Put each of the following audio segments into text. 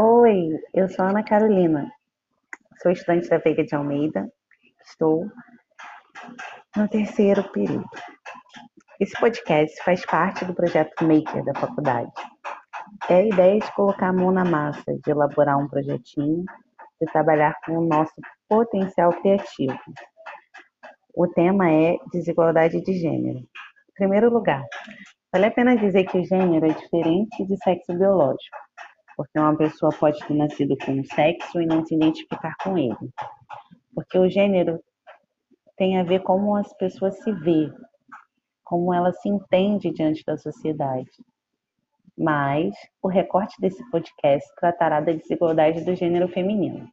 Oi, eu sou Ana Carolina, sou estudante da Veiga de Almeida, estou no terceiro período. Esse podcast faz parte do projeto Maker da faculdade. É a ideia de colocar a mão na massa, de elaborar um projetinho, de trabalhar com o nosso potencial criativo. O tema é desigualdade de gênero. Em primeiro lugar, vale a pena dizer que o gênero é diferente de sexo biológico porque uma pessoa pode ter nascido com um sexo e não se identificar com ele. Porque o gênero tem a ver como as pessoas se vê, como ela se entende diante da sociedade. Mas o recorte desse podcast tratará da desigualdade do gênero feminino.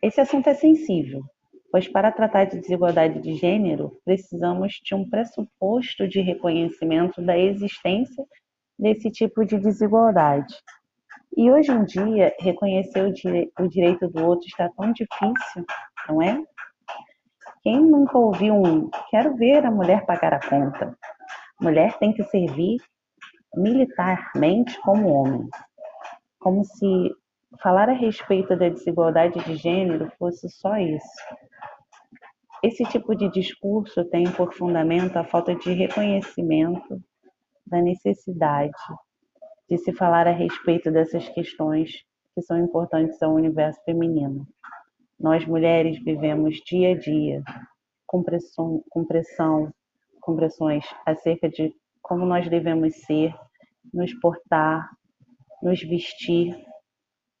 Esse assunto é sensível, pois para tratar de desigualdade de gênero, precisamos de um pressuposto de reconhecimento da existência desse tipo de desigualdade e hoje em dia, reconhecer o, dire... o direito do outro está tão difícil, não é? Quem nunca ouviu um quero ver a mulher pagar a conta? Mulher tem que servir militarmente como homem. Como se falar a respeito da desigualdade de gênero fosse só isso. Esse tipo de discurso tem por fundamento a falta de reconhecimento da necessidade de se falar a respeito dessas questões que são importantes ao universo feminino. Nós mulheres vivemos dia a dia com pressão, com pressão, com pressões acerca de como nós devemos ser, nos portar, nos vestir.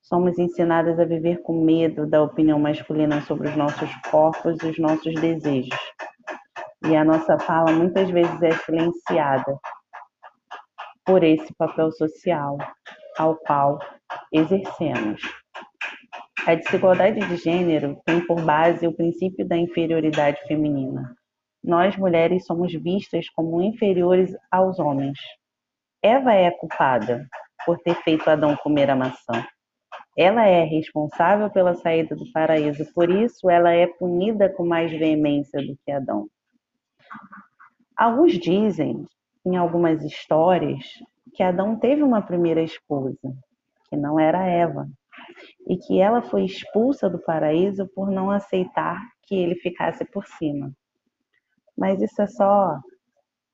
Somos ensinadas a viver com medo da opinião masculina sobre os nossos corpos e os nossos desejos. E a nossa fala muitas vezes é silenciada por esse papel social ao qual exercemos. A desigualdade de gênero tem por base o princípio da inferioridade feminina. Nós mulheres somos vistas como inferiores aos homens. Eva é culpada por ter feito Adão comer a maçã. Ela é responsável pela saída do paraíso, por isso ela é punida com mais veemência do que Adão. Alguns dizem em algumas histórias que Adão teve uma primeira esposa, que não era Eva, e que ela foi expulsa do paraíso por não aceitar que ele ficasse por cima. Mas isso é só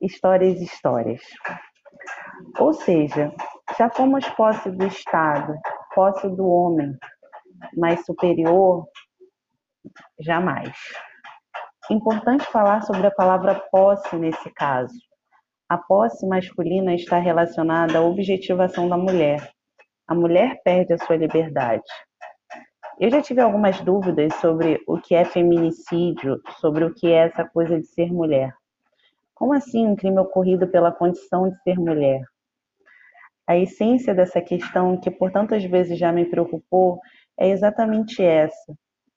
histórias e histórias. Ou seja, já fomos posse do Estado, posse do homem, mas superior, jamais. Importante falar sobre a palavra posse nesse caso, a posse masculina está relacionada à objetivação da mulher. A mulher perde a sua liberdade. Eu já tive algumas dúvidas sobre o que é feminicídio, sobre o que é essa coisa de ser mulher. Como assim um crime ocorrido pela condição de ser mulher? A essência dessa questão, que por tantas vezes já me preocupou, é exatamente essa: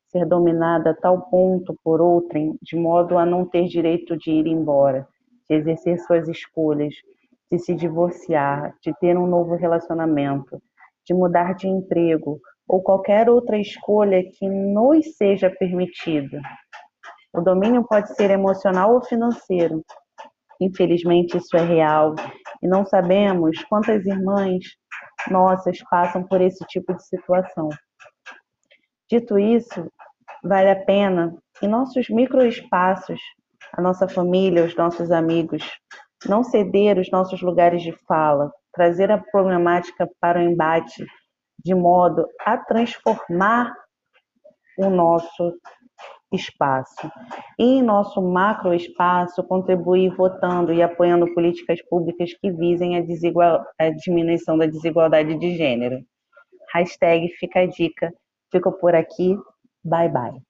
ser dominada a tal ponto por outrem, de modo a não ter direito de ir embora de exercer suas escolhas, de se divorciar, de ter um novo relacionamento, de mudar de emprego ou qualquer outra escolha que nos seja permitida. O domínio pode ser emocional ou financeiro. Infelizmente, isso é real e não sabemos quantas irmãs nossas passam por esse tipo de situação. Dito isso, vale a pena, em nossos microespaços, a nossa família, os nossos amigos, não ceder os nossos lugares de fala, trazer a problemática para o embate de modo a transformar o nosso espaço. E em nosso macro espaço, contribuir votando e apoiando políticas públicas que visem a, desigual... a diminuição da desigualdade de gênero. Hashtag fica a dica. Fico por aqui. Bye, bye.